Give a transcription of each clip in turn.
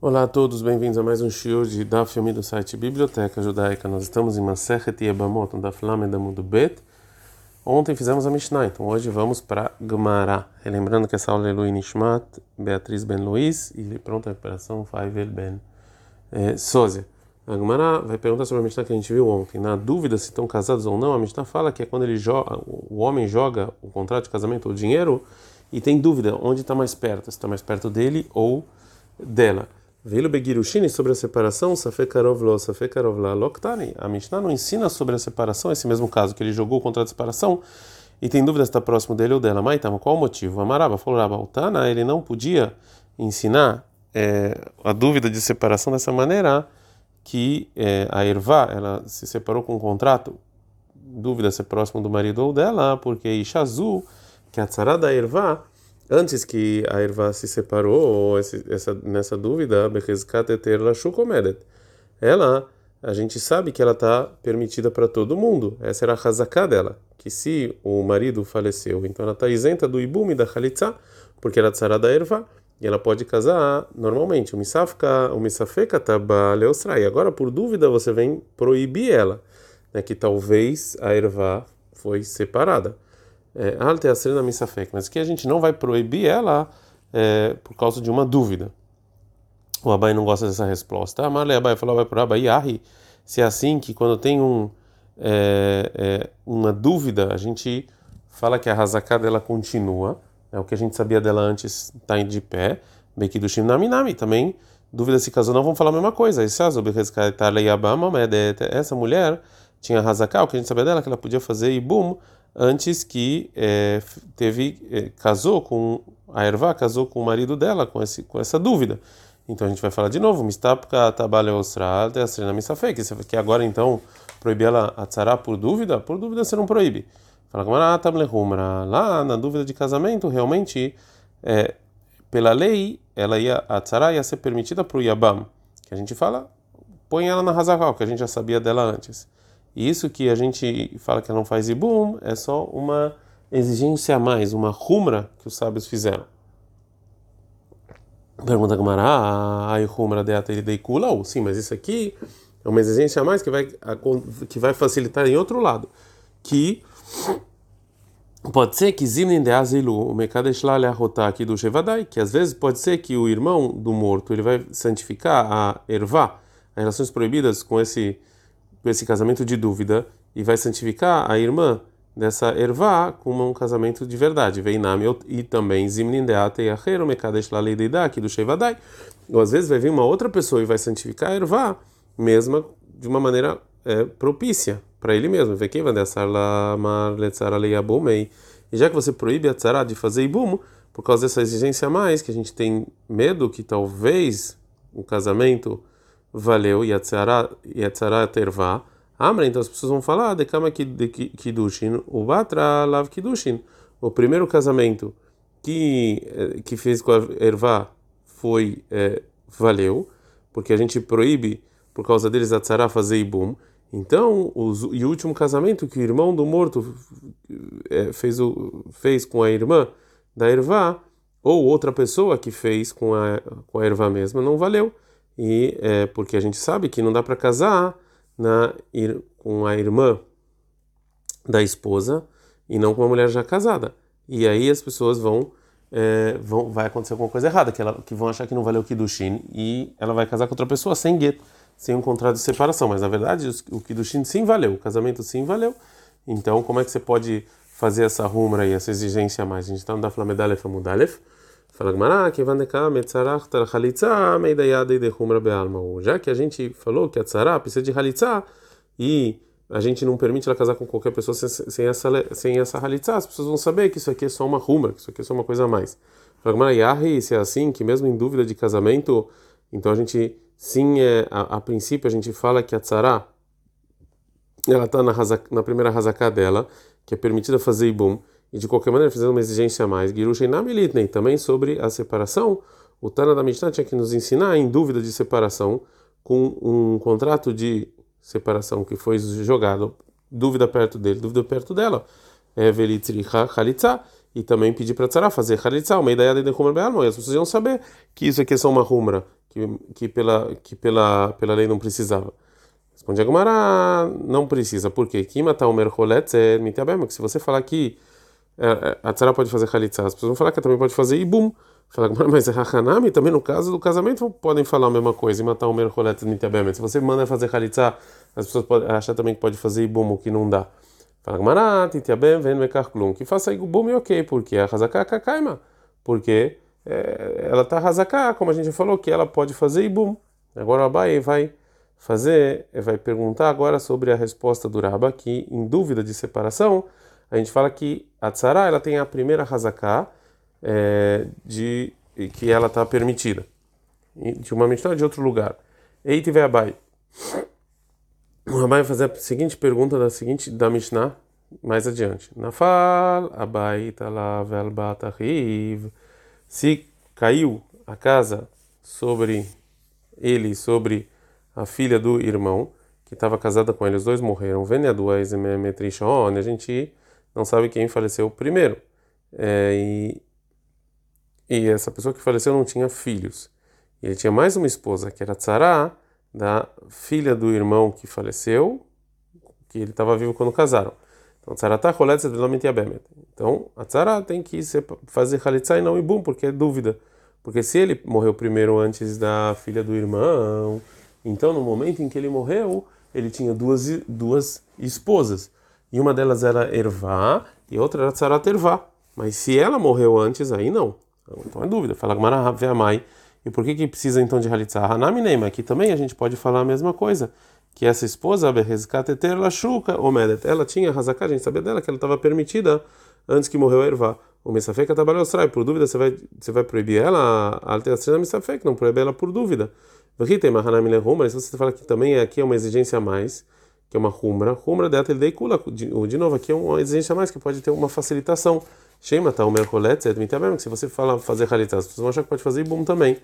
Olá a todos, bem-vindos a mais um show de Yomi do site Biblioteca Judaica. Nós estamos em Masechet Yebamot, da Flame da Mundo Bet. Ontem fizemos a Mishnah, então hoje vamos para Gemara. Lembrando que essa aula é Lui Nishmat, Beatriz Ben Luiz e pronta recuperação Faivel Ben é, Sósia. A Gemara vai perguntar sobre a Mishnah que a gente viu ontem. Na dúvida se estão casados ou não, a Mishnah fala que é quando ele joga, o homem joga o contrato de casamento ou dinheiro e tem dúvida onde está mais perto, se está mais perto dele ou dela. Veio Begirushini sobre a separação, Safekarov lo, Safekarov la loktani. A Mishnah não ensina sobre a separação, esse mesmo caso que ele jogou contra a separação e tem dúvida se está próximo dele ou dela. Mas qual o motivo? Amaraba falou, Rabaltana, ele não podia ensinar é, a dúvida de separação dessa maneira que é, a Ervá, ela se separou com um contrato, dúvida se é próximo do marido ou dela, porque Ishazu, que é a tzara da Ervá, antes que a erva se separou, ou essa, nessa dúvida, ela, a gente sabe que ela está permitida para todo mundo. Essa era a razaká dela, que se o marido faleceu, então ela está isenta do ibumi da khalitza, porque ela tzara da erva, e ela pode casar normalmente. O misafka, o misafeka taba leostrai. Agora, por dúvida, você vem proibir ela, né, que talvez a erva foi separada. É, Alte Asrina Misafek, mas que a gente não vai proibir ela é, por causa de uma dúvida. O Abai não gosta dessa resposta. Ah, Marley Abai falou, vai para Abai, Ahi, se é assim que quando tem um, é, é, uma dúvida, a gente fala que a Hazaká dela continua, é o que a gente sabia dela antes está de pé, Beki do Naminami também, dúvida se casou não, vamos falar a mesma coisa. Essa mulher tinha Hazaká, o que a gente sabia dela, que ela podia fazer e boom, antes que é, teve é, casou com a erva casou com o marido dela com esse com essa dúvida. Então a gente vai falar de novo. Mistapka tabale ostral teastrina misafek que agora então proibir ela a tzara por dúvida? Por dúvida você não proíbe. Fala como lá na dúvida de casamento realmente é, pela lei ela ia a tzara ia ser permitida para o yabam que a gente fala põe ela na razakal que a gente já sabia dela antes isso que a gente fala que ela não faz ibum é só uma exigência a mais, uma rumra que os sábios fizeram. Pergunta Gamara, ai rumra de ateideikula? Sim, mas isso aqui é uma exigência a mais que vai, que vai facilitar em outro lado. Que pode ser que zimnin de azilu, o mekadesh la aqui do shevadai, que às vezes pode ser que o irmão do morto ele vai santificar a ervá, as relações proibidas com esse esse casamento de dúvida e vai santificar a irmã dessa ervá com um casamento de verdade. Vem nami e também zimnin deate achero mekadesh la aqui do shevadai. Ou às vezes vai vir uma outra pessoa e vai santificar a ervá mesma de uma maneira é, propícia para ele mesmo. Vai dessar lá mar E já que você proíbe a tzara de fazer ibum, por causa dessa exigência a mais, que a gente tem medo que talvez o casamento valeu e a tzara tervá. Amra, então as pessoas vão falar de kama kidushin, o batra lav kidushin. O primeiro casamento que eh, que fez com a ervá foi é, valeu, porque a gente proíbe por causa deles a fazer ibum. Então, os, e o último casamento que o irmão do morto é, fez, o, fez com a irmã da ervá, ou outra pessoa que fez com a, com a ervá mesma, não valeu e é, porque a gente sabe que não dá para casar na, com a irmã da esposa e não com uma mulher já casada. E aí as pessoas vão, é, vão vai acontecer alguma coisa errada, que, ela, que vão achar que não valeu o Kiddushin e ela vai casar com outra pessoa sem gueto, sem um contrato de separação. Mas na verdade o Kiddushin sim valeu, o casamento sim valeu. Então como é que você pode fazer essa rumra e essa exigência a mais? A gente está no da Flamedalef Amudalef. Fala Gmará, que Já que a gente falou que a tzara precisa de halitzá e a gente não permite ela casar com qualquer pessoa sem, essa sem essa halitzá, as pessoas vão saber que isso aqui é só uma rumra, que isso aqui é só uma coisa a mais. Fala Gmará, Yahi, se é assim, que mesmo em dúvida de casamento, então a gente sim é a, a princípio a gente fala que a tzara ela está na, na primeira razaká dela, que é permitida fazer ibum e de qualquer maneira fizemos uma exigência a mais, Girushin Namilitnei, também sobre a separação, o Tana da Mishnah tinha que nos ensinar em dúvida de separação, com um contrato de separação que foi jogado, dúvida perto dele, dúvida perto dela, é Velitricha Khalitza, e também pedir para Tzara fazer Khalitza, uma ideia de Humra Be'almo, e as pessoas iam saber que isso aqui é só uma rumra, que, que, pela, que pela, pela lei não precisava. Responde Agumara, não precisa. Por quê? Que matar o mercholet é que se você falar que a tzara pode fazer halitza, as pessoas vão falar que também pode fazer ibum. Fala, mas é hachanami, também no caso do casamento podem falar a mesma coisa e matar o mercholet mitiabem. Se você manda fazer halitza, as pessoas podem achar também que pode fazer ibum, o que não dá. Fala, Gmará, titiabem, vem mekar klum. Que faça ibum e ok, porque a hazaká kakaima. Porque é, ela está hazaká, como a gente falou, que ela pode fazer ibum. Agora o Abai vai fazer, vai perguntar agora sobre a resposta do Raba, que em dúvida de separação, a gente fala que a tzara ela tem a primeira hazaká é, de que ela está permitida de uma Mishnah de outro lugar. Ei tiver Abai. O Abai vai fazer a seguinte pergunta da seguinte da Mishnah mais adiante. Nafal Abai talav. Se caiu a casa sobre ele, sobre a filha do irmão, que estava casada com ele, os dois morreram. Metrichon, a gente não sabe quem faleceu primeiro. É, e, e essa pessoa que faleceu não tinha filhos. E ele tinha mais uma esposa, que era Tzara, da filha do irmão que faleceu, que ele estava vivo quando casaram. Então, Tzarata Choletz Edvelomit Yabemet. Então, a Tzara tem que fazer Khalitsa e não Ibum, porque é dúvida. Porque se ele morreu primeiro antes da filha do irmão, então, no momento em que ele morreu, ele tinha duas, duas esposas. E uma delas era Ervá e outra era Tsarat Ervá. Mas se ela morreu antes, aí não. Então é dúvida. Fala Gamara Veamai. E por que, que precisa então de Halitzah? Hanami Neima. Aqui também a gente pode falar a mesma coisa. Que essa esposa, Berrezkateter Lashuka Omedet, ela tinha Hazaká, a gente sabia dela que ela estava permitida antes que morreu a Ervá. O Messafek trabalhou Por dúvida, você vai, você vai proibir ela? A Alteração Messafek, não proíbe ela por dúvida. Mas você fala que também aqui é uma exigência a mais, que é uma rumra, rumra dela ele kula, de novo aqui é uma exigência a mais que pode ter uma facilitação. Shema tá o mercolet, que se você fala fazer halitas, vocês vão achar que pode fazer bom também.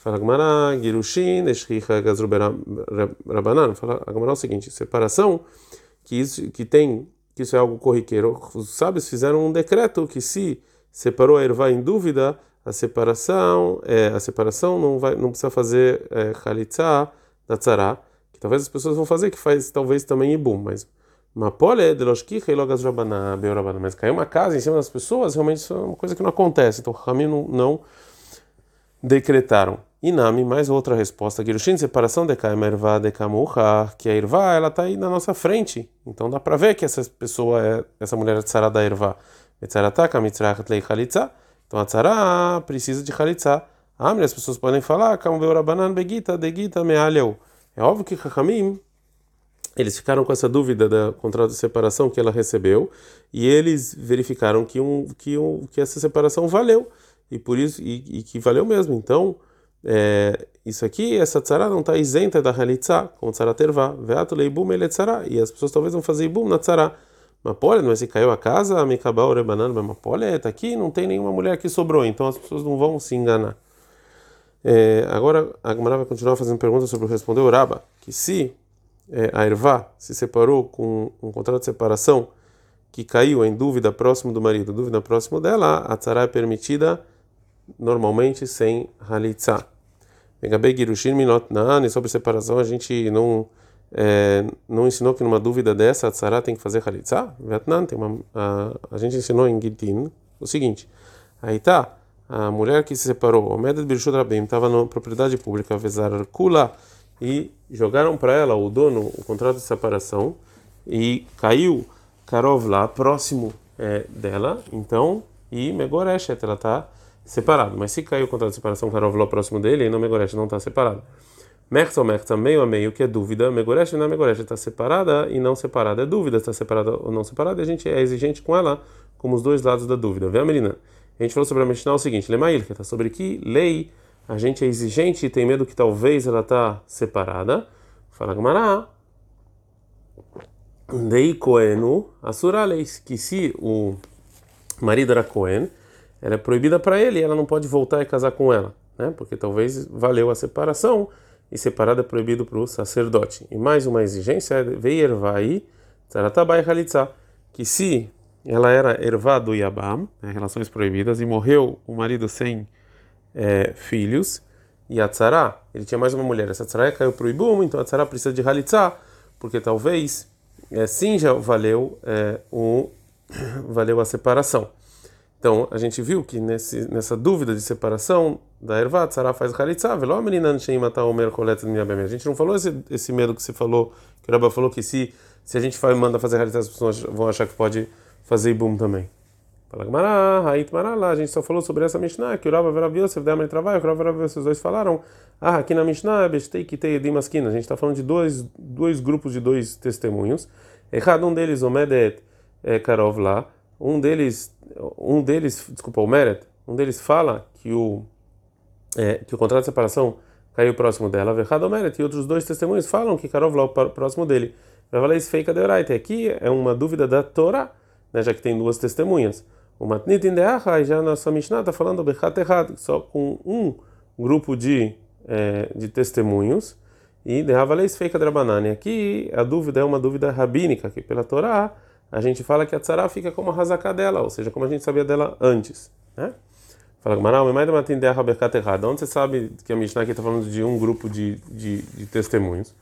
Fala Gmará, Girushin, Eshricha, Gazrubera, Rabanan. Fala Gmará o seguinte: separação, que isso que tem, que isso é algo corriqueiro. Os sábios fizeram um decreto que se separou a erva em dúvida, a separação, é, a separação não vai, não precisa fazer é, da tzara, que talvez as pessoas vão fazer, que faz talvez também ibum, mas rabana, mas cair uma casa em cima das pessoas, realmente isso é uma coisa que não acontece, então Rami não, não decretaram. Inami, mais outra resposta. Girushin, separação de Kaima Ervá de Kamuha, que a Ervá, ela está aí na nossa frente. Então dá para ver que essa pessoa é, essa mulher é tzara da Ervá. Lei chalitza. Então a tzara precisa de chalitza. Ah, as pessoas podem falar, banan begita degita mealeu. É óbvio que Chachamim, eles ficaram com essa dúvida da contrato de separação que ela recebeu e eles verificaram que, um, que, um, que essa separação valeu e por isso e, e que valeu mesmo. Então, é, isso aqui, essa tzara não está isenta da halitza, como tzara tervá, veato leibum ele tzara, e as pessoas talvez vão fazer ibum na tzara. Mapolé, mas se caiu a casa, Mikabal Rebanan, mas Mapolé, está aqui, não tem nenhuma mulher que sobrou, então as pessoas não vão se enganar. É, agora a Gemara vai continuar fazendo perguntas sobre o responder o Raba, que se é, a Ervá se separou com um contrato de separação que caiu em dúvida próximo do marido, dúvida próximo dela, a tzara é permitida normalmente sem halitza. Megabei Girushin Minot Nani, sobre separação a gente não é, não ensinou que numa dúvida dessa a tzara tem que fazer halitzah? Vietnã tem uma a, a gente ensinou em Gitin o seguinte: aí tá a mulher que se separou, o Medet Birshut Rabim estava na propriedade pública, Vezar Kula e jogaram para ela o dono o contrato de separação e caiu Karov lá próximo é, dela, então e Megoreshet ela está separada. Mas se caiu o contrato de separação Karov lá próximo dele, não Megoreshet não está separado. Mertza ou mertza, meio a meio, que é dúvida. Megoresh não é megoresh, está separada e não separada. É dúvida, está separada ou não separada. E a gente é exigente com ela, como os dois lados da dúvida. Vê a menina. A gente falou sobre a Mishnah o seguinte: Lemail, que está sobre que lei a gente é exigente e tem medo que talvez ela está separada. Fala Gamará. Dei Coenu, Asura leis, que se o marido era Cohen, ela é proibida para ele, ela não pode voltar e casar com ela, né? Porque talvez valeu a separação e separado é proibido para o sacerdote. E mais uma exigência é veiervai tzaratabai halitza, que se ela era ervá do Yabam, né, relações proibidas, e morreu o marido sem é, filhos, e a ele tinha mais uma mulher. Essa tzara caiu para o ibum, então a precisa de halitzá, porque talvez é, sim já valeu é, o valeu a separação. Então a gente viu que nesse, nessa dúvida de separação da erva, tzara faz halitzá, veló menina matar o mercolet A gente não falou esse, esse medo que você falou, que o Rabba falou que se se a gente faz, manda fazer halitzá, as pessoas vão achar que pode fazer ibum também. Fala Gmará, Haït Maralá, a gente só falou sobre essa Mishnah, que o Rava Verav Yosef, Demar e Travai, que o Rava Verav Yosef, os dois falaram, ah, aqui na Mishnah, Bestei Kitei Edim Askina, a gente está falando de dois, dois grupos de dois testemunhos, errado um deles, o Medet é, Karov lá, um deles, um deles, desculpa, o Meret, um deles fala que o, é, que o contrato de separação caiu próximo dela, errado o Meret, e outros dois testemunhos falam que Karov lá próximo dele. Vai isso feika de Oraita. Aqui é uma dúvida da Torá, né, já que tem duas testemunhas. O Matnit in e já na sua Mishnah está falando Bechat errado, só com um grupo de, é, de testemunhos. E de Havaleis feika drabanani. Aqui a dúvida é uma dúvida rabínica, que pela Torá a gente fala que a tzara fica como a razaká dela, ou seja, como a gente sabia dela antes. Né? Fala de. Onde você sabe que a Mishnah aqui está falando de um grupo de, de, de testemunhos?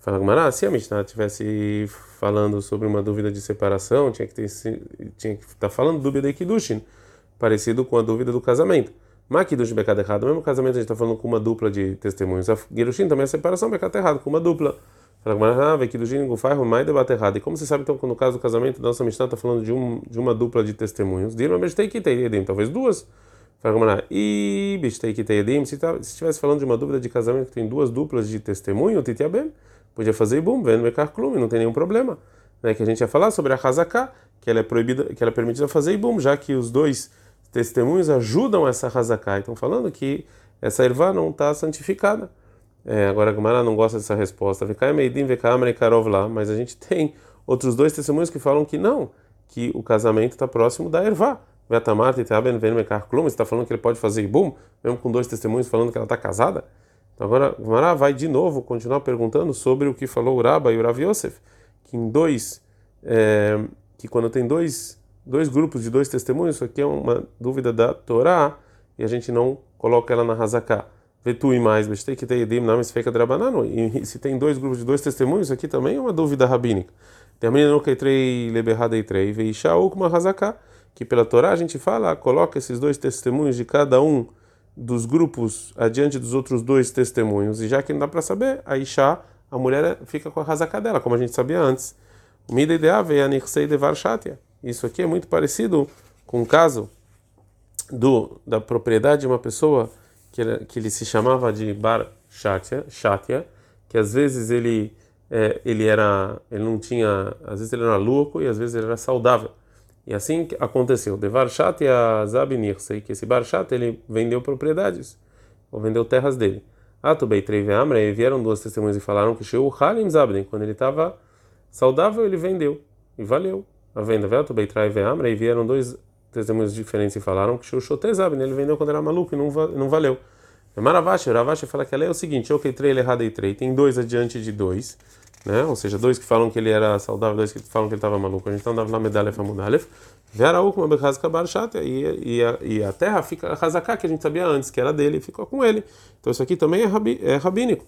Fala Gmará, se a Mishnah estivesse falando sobre uma dúvida de separação, tinha que ter, tinha que estar tá falando dúvida de Kiddushin, parecido com a dúvida do casamento. Mas Kiddush becado errado, mesmo casamento a gente está falando com uma dupla de testemunhos. A Girushin também é separação, becado errado, com uma dupla. Fala Gmará, ah, Kiddushin Gufai, mais debate errado. E como você sabe então que no caso do casamento, nossa Mishnah está falando de, um, de uma dupla de testemunhos? Dirma Bestei Kitei talvez duas. Fala Gmará, e Bestei Kitei se tá, estivesse falando de uma dúvida de casamento que tem duas duplas de testemunho, Titiabem podia fazer ibum, vendo mecar clume, não tem nenhum problema. Né? Que a gente ia falar sobre a hazaká, que ela é proibida, que ela é permitida fazer ibum, já que os dois testemunhos ajudam essa hazaká. Estão falando que essa ervá não está santificada. É, agora a Gemara não gosta dessa resposta. Mas a gente tem outros dois testemunhos que falam que não, que o casamento está próximo da ervá. Vetamart e Taben Ven Mekar Klum, está falando que ele pode fazer ibum, mesmo com dois testemunhos falando que ela está casada? Agora, Gmará vai de novo continuar perguntando sobre o que falou o Rabba e o Rav Yosef, que em dois, é, que quando tem dois, dois grupos de dois testemunhos, isso aqui é uma dúvida da Torá e a gente não coloca ela na Hazaká. Vetu e mais, que edim names feika drabanano. E se tem dois grupos de dois testemunhos, isso aqui também é uma dúvida rabínica. Termina no que trei leberrada e trei, veisha ou uma Hazaká, que pela Torá a gente fala, coloca esses dois testemunhos de cada um dos grupos adiante dos outros dois testemunhos, e já que não dá para saber, a Isha, a mulher fica com a razaca dela, como a gente sabia antes. De varshatia. Isso aqui é muito parecido com o caso do, da propriedade de uma pessoa que, era, que ele se chamava de bar shatia, shatia que às vezes ele é, ele era ele não tinha às vezes ele era louco e às vezes ele era saudável e assim aconteceu. De Varshat e a Zabinir, sei que esse Barshat ele vendeu propriedades, ou vendeu terras dele. Atubei Treve Amra, e vieram duas testemunhas e falaram que Sheu Halim Zabden, quando ele estava saudável, ele vendeu. E valeu. A venda veio Atubei Treve Amra, e vieram dois testemunhos diferentes e falaram que Sheu Shote Zabden, ele vendeu quando era maluco e não, não valeu. Maravashi, Ravashi fala que ela é o seguinte: Ok, três errado e três, tem dois adiante de dois né? Ou seja, dois que falam que ele era saudável, dois que falam que ele estava maluco. A gente está andando na medalha famudalef. Veraú com e e a terra fica razaká que a gente sabia antes que era dele ficou com ele. Então isso aqui também é, rabi, é rabínico,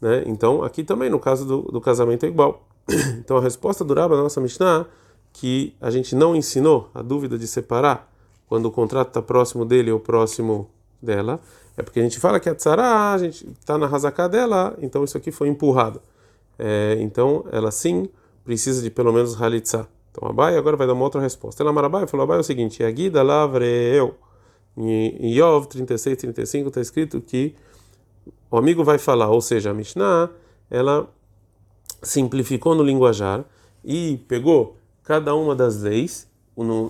né? Então aqui também no caso do, do casamento é igual. Então a resposta do Rabba, nossa Mishnah, que a gente não ensinou a dúvida de separar quando o contrato está próximo dele ou próximo dela, é porque a gente fala que a tzara, a gente está na razaká dela, então isso aqui foi empurrado é, então ela sim precisa de pelo menos halitzá. Então Abai agora vai dar uma outra resposta. Ela Marabai falou: Abai é o seguinte: Yagida lavreu. Em Yov 36, 35 está escrito que o amigo vai falar, ou seja, a Mishnah, ela simplificou no linguajar e pegou cada uma das leis,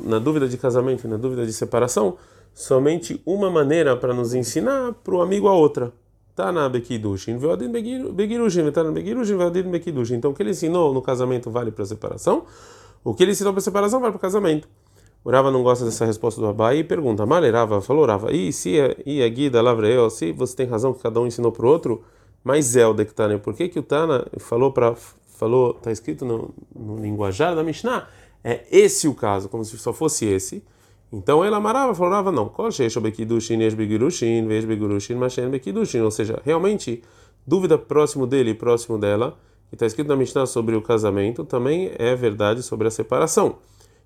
na dúvida de casamento e na dúvida de separação, somente uma maneira para nos ensinar para o amigo a outra. Tana Bekidushin, Veodin Begirushin, Tana Begirushin, Veodin Bekidushin. Então, o que ele ensinou no casamento vale para a separação, o que ele ensinou para a separação vale para o casamento. O Rava não gosta dessa resposta do Abai e pergunta: Male Rava falou Rava, e se é, e a guida Lavreo, se você tem razão que cada um ensinou para o outro, mas Zelda que Tana, por que que o Tana falou para falou, está escrito no, no linguajar da Mishnah, é esse o caso, como se só fosse esse. Então ela amarava, falava não. Ou seja, realmente, dúvida próximo dele e próximo dela, que está escrito na Mishnah sobre o casamento, também é verdade sobre a separação.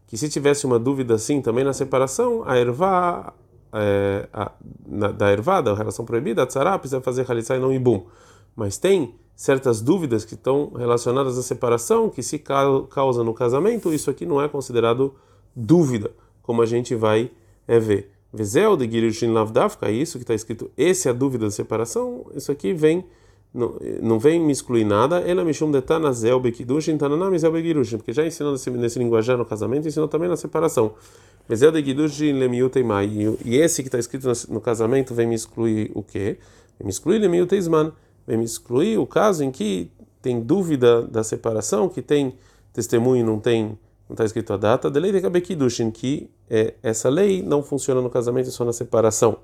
Que se tivesse uma dúvida assim também na separação, a ervá, é, a, na, da ervá, da relação proibida, a tzara precisa fazer halitzá e não ibum. Mas tem certas dúvidas que estão relacionadas à separação, que se causa no casamento, isso aqui não é considerado dúvida como a gente vai é, ver. Vezel de Girushin Lavdafka, isso que está escrito, esse é a dúvida da separação, isso aqui vem, não, não vem me excluir nada, ela me chama de Tanazel Bekidushin, Tananam Zel Begirushin, porque já ensinou nesse, nesse linguajar no casamento, ensinou também na separação. Vezel de Girushin Lemiuteimai, e esse que está escrito no, no, casamento vem me excluir o quê? Vem me excluir Lemiuteisman, vem me excluir o caso em que tem dúvida da separação, que tem testemunho e não tem não está escrito a data, de lei de Kabekidushin, que é, essa lei não funciona no casamento só na separação.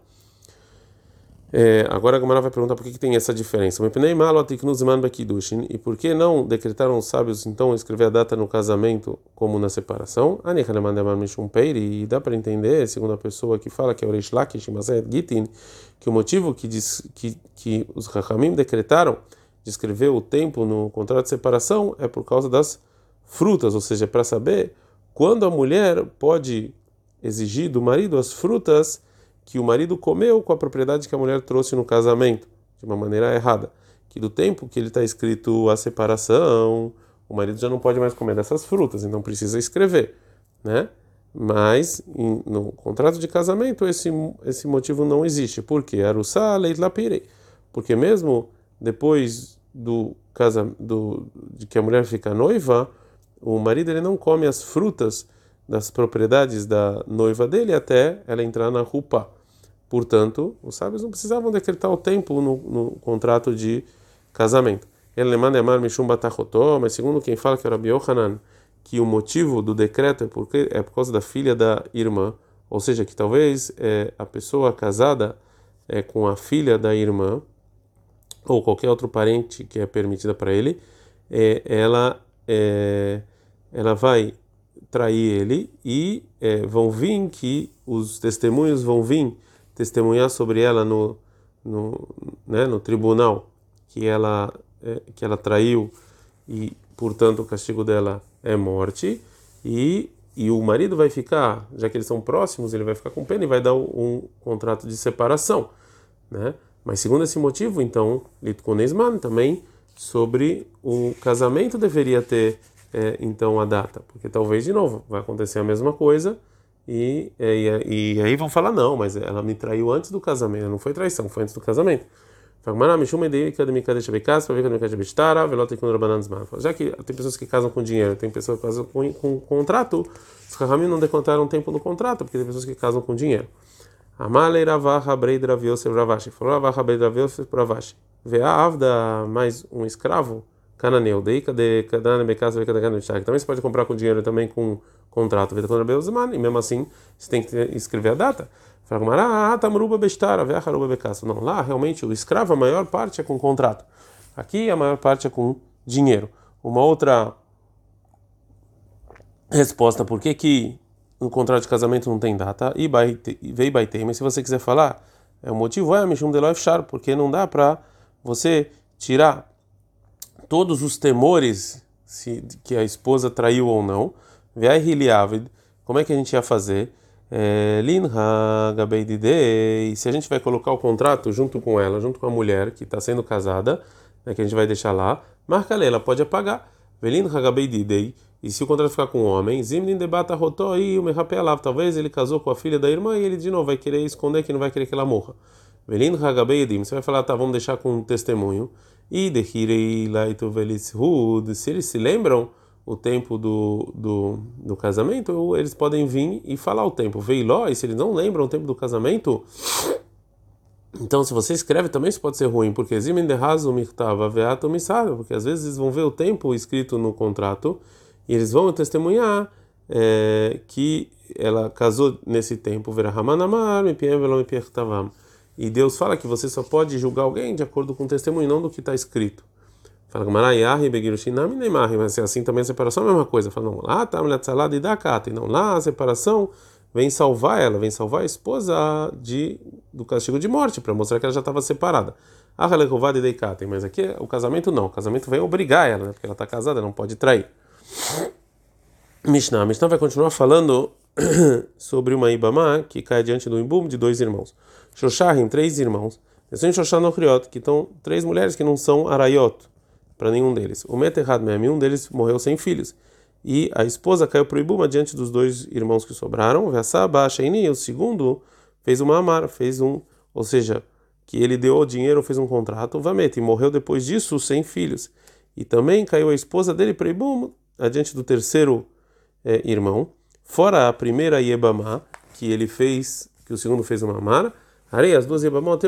É, agora a Gamara vai perguntar por que, que tem essa diferença. E por que não decretaram os sábios então escrever a data no casamento como na separação? E dá para entender, segundo a pessoa que fala que é Gitin, que o motivo que, diz, que, que os Rahamim decretaram de escrever o tempo no contrato de separação é por causa das frutas, ou seja, para saber quando a mulher pode exigir do marido as frutas que o marido comeu com a propriedade que a mulher trouxe no casamento, de uma maneira errada. Que do tempo que ele está escrito a separação, o marido já não pode mais comer dessas frutas, então precisa escrever, né? Mas em, no contrato de casamento esse esse motivo não existe. Por quê? Arussá leit lapire. Porque mesmo depois do casa do de que a mulher fica noiva, o marido ele não come as frutas das propriedades da noiva dele até ela entrar na rupa. Portanto, os sábios não precisavam decretar o tempo no, no contrato de casamento. Ele amar mishum batachotó, mas segundo quem fala que era Biohanan, que o motivo do decreto é, porque, é por causa da filha da irmã, ou seja, que talvez é, a pessoa casada é, com a filha da irmã, ou qualquer outro parente que é permitida para ele, é, ela é, ela vai trair ele e é, vão vir que os testemunhos vão vir testemunhar sobre ela no, no, né, no tribunal que ela é, que ela traiu e portanto o castigo dela é morte e e o marido vai ficar, já que eles são próximos, ele vai ficar com pena e vai dar um contrato de separação, né? Mas segundo esse motivo, então, Litkonesman também sobre o casamento deveria ter é, então a data, porque talvez de novo vai acontecer a mesma coisa e, é, e, e, aí vão falar não, mas ela me traiu antes do casamento, não foi traição, foi antes do casamento. Já que tem pessoas que casam com dinheiro, tem pessoas que casam com, com, contrato, os Rahamim não decontaram tempo no contrato, porque tem pessoas que casam com dinheiro. Amalei Ravaha Breid Rav Yosef Ravashi. Falou Ravaha Breid Rav Yosef Ravashi. Vê a Avda mais um escravo cananeu. Daí cadê Também você pode comprar com dinheiro também com contrato. Beuzman e mesmo assim você tem que escrever a data. Ah, becasa. Não, lá realmente o escravo a maior parte é com contrato. Aqui a maior parte é com dinheiro. Uma outra resposta por que que no contrato de casamento não tem data e veio baitei, mas se você quiser falar, é o motivo é Mishum de Char, porque não dá para você tirar todos os temores se, que a esposa traiu ou não. Como é que a gente ia fazer? É, e se a gente vai colocar o contrato junto com ela, junto com a mulher que está sendo casada, né, que a gente vai deixar lá, marca ela, ela pode apagar. E se o contrato ficar com o homem, Zimnin debata rotó e o Merrapealav. Talvez ele casou com a filha da irmã e ele de novo vai querer esconder que não vai querer que ela morra. Velin Hagabeidim. Você vai falar, tá, vamos deixar com um testemunho. E Dehirei Laitu Velishud. Se eles se lembram o tempo do, do, do casamento, eles podem vir e falar o tempo. Veiló, e se eles não lembram o tempo do casamento. Então, se você escreve também isso pode ser ruim, porque Zimin de Hazu Mirtava Veato Missável, porque às vezes eles vão ver o tempo escrito no contrato e eles vão testemunhar é, que ela casou nesse tempo, e Deus fala que você só pode julgar alguém de acordo com o testemunho, não do que está escrito. Fala mas assim também a separação é a mesma coisa. Fala, não, lá tá a salada e da cata, não, lá a separação vem salvar ela, vem salvar a esposa de, do castigo de morte, para mostrar que ela já estava separada. Ah, mas aqui o casamento não, o casamento vem obrigar ela, né? porque ela está casada, não pode trair. Mishnah, Mishnah vai continuar falando sobre uma Ibama que cai diante do Imbum de dois irmãos. Shoshahim, três irmãos. Nessim Shoshah Nochriot, que estão três mulheres que não são Arayot, para nenhum deles. O Meterhad Mem, um deles morreu sem filhos. E a esposa caiu para o Ibuma diante dos dois irmãos que sobraram. Vassaba, Shaini, o segundo, fez uma amar, fez um, ou seja, que ele deu o dinheiro, fez um contrato, Vamete, e morreu depois disso sem filhos. E também caiu a esposa dele para Ibuma, adiante do terceiro é, irmão. Fora a primeira Yebamá, que ele fez, que o segundo fez uma amar, Arei, as duas Yebamot,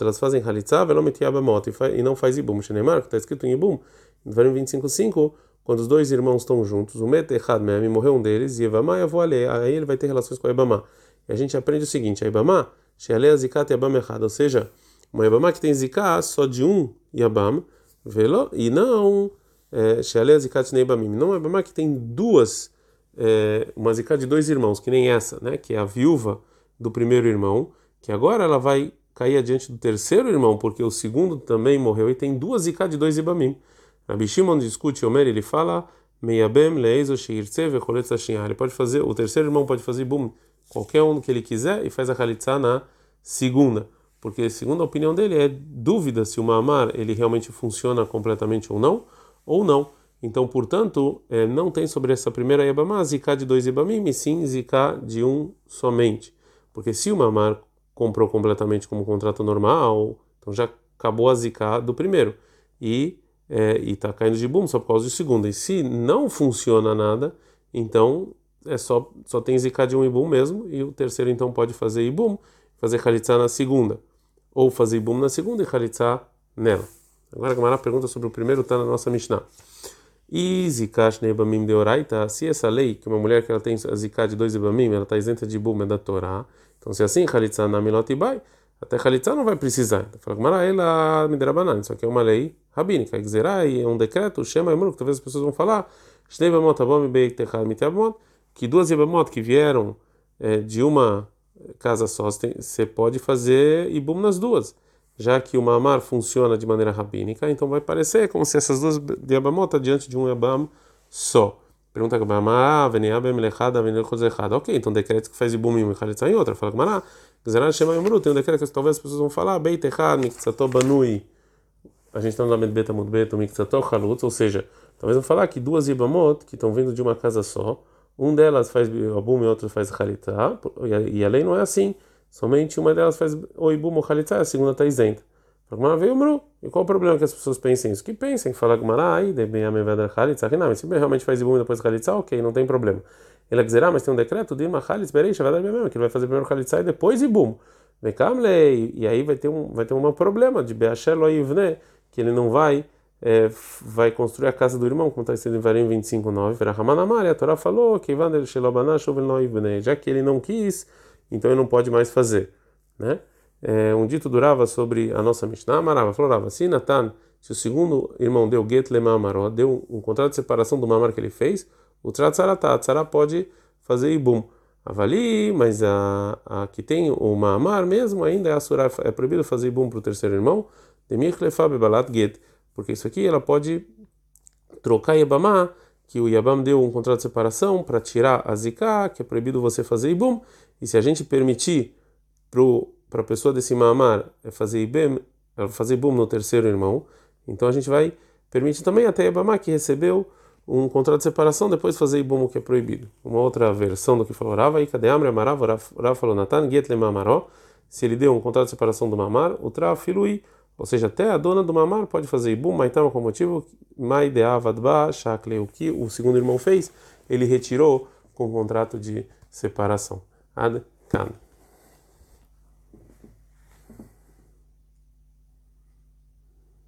elas fazem Halitzá, Velomet Yabamot, e não faz Ibum. Shenemar, que está escrito em Ibum, em 25.5, quando os dois irmãos estão juntos, o Metechad Mem, morreu um deles, e Yebamá, eu vou aí ele vai ter relações com a Yebamá. E a gente aprende o seguinte, a Yebamá, Shealea Zikat Yabam Echad, ou seja, uma Yebamá que tem Ziká só de um Yabam, velo, e não Shealea Zikat Neibamim, não é Yebamá que tem duas, é, uma Ziká de dois irmãos, que nem essa, né, que é a viúva do primeiro irmão, que agora ela vai cair adiante do terceiro irmão, porque o segundo também morreu e tem duas zika de dois ibamim. Rabi Shimon discute, Omer, ele fala, meiabem leizo sheirtze Ele pode fazer, o terceiro irmão pode fazer bum, qualquer um que ele quiser e faz a khalitza na segunda. Porque, segundo a opinião dele, é dúvida se o mamar ele realmente funciona completamente ou não, ou não. Então, portanto, é, não tem sobre essa primeira Yabamá zika de dois Ibamim, e sim zika de um somente. Porque se o mamar comprou completamente como contrato normal, então já acabou a zika do primeiro. E é, está caindo de boom só por causa do segundo. E se não funciona nada, então é só, só tem zika de um ibum mesmo, e o terceiro então pode fazer ibum, fazer khalitsa na segunda. Ou fazer ibum na segunda e khalitsa nela. Agora a Gamara pergunta sobre o primeiro, está na nossa Mishnah. E zikash neibamim de oraita, se essa lei, que uma mulher que ela tem a zika de dois ibamim, ela está isenta de ibum, é da Torá, então, se assim, Khalitza na Milotibai, até Khalitza não vai precisar. Fala, Gmara, ela Midrabanan, isso aqui é uma lei rabínica, Gzerai, é um decreto, Shema e que talvez as pessoas vão falar, que duas Yebamot que vieram é, de uma casa só, você pode fazer Ibum nas duas. Já que o Mamar funciona de maneira rabínica, então vai parecer como se essas duas Yebamot diante de um Yabam só. Pergunta que Bama, Veniabe, Melechada, Venechozechada. Ok, então decreto que faz Ibum e Michalitza em outra. Fala Mará, Gzeran Shema Yomru, tem um decreto que talvez as pessoas vão falar, Beit Echad, Banui. A gente está no Lamed Beta Mudbeto, Miktsato Chalutz, ou seja, talvez vão falar que duas Ibamot que estão vindo de uma casa só, um delas faz Ibum e outro faz Chalitza, e a lei não é assim. Somente uma delas faz o Ibum ou Chalitza, a segunda está isenta. Agmará veio Mru. E qual o problema que as pessoas pensem isso? Que pensem, fala Agmará, aí, de bem a mevada Khalitza, mas se realmente faz ibum depois Khalitza, ok, não tem problema. Ele vai dizer, ah, mas tem um decreto de uma Khalitz, berei, vai dar mesmo, que ele vai fazer primeiro Khalitza e depois ibum. E aí vai ter um, vai ter um problema de Beachel né que ele não vai é, vai construir a casa do irmão, como está escrito em Varim 25.9, a Torá falou que já que ele não quis, então ele não pode mais fazer, né? É, um dito durava sobre a nossa Mishnah, Amarava, falava assim, Natan, se o segundo irmão deu get lema deu um contrato de separação do mamar que ele fez, o tratzaratá, tzara pode fazer ibum. Avali, mas a, a que tem o mamar mesmo ainda é asura, é proibido fazer ibum para o terceiro irmão, demir balat get, porque isso aqui ela pode trocar yabamá, que o yabam deu um contrato de separação para tirar a zika, que é proibido você fazer ibum, e se a gente permitir pro para a pessoa desse mamar é fazer ibem, é fazer bum no terceiro irmão, então a gente vai permitir também até Ibama que recebeu um contrato de separação depois fazer ibum o que é proibido. Uma outra versão do que falou Rava, aí cadê Amre Amarav, Rav falou Natan, Get mamaró, se ele deu um contrato de separação do mamar, o tra filui, ou seja, até a dona do mamar pode fazer ibum, então com motivo, mai deavadba shakle, o que o segundo irmão fez, ele retirou com o contrato de separação. Ad kan.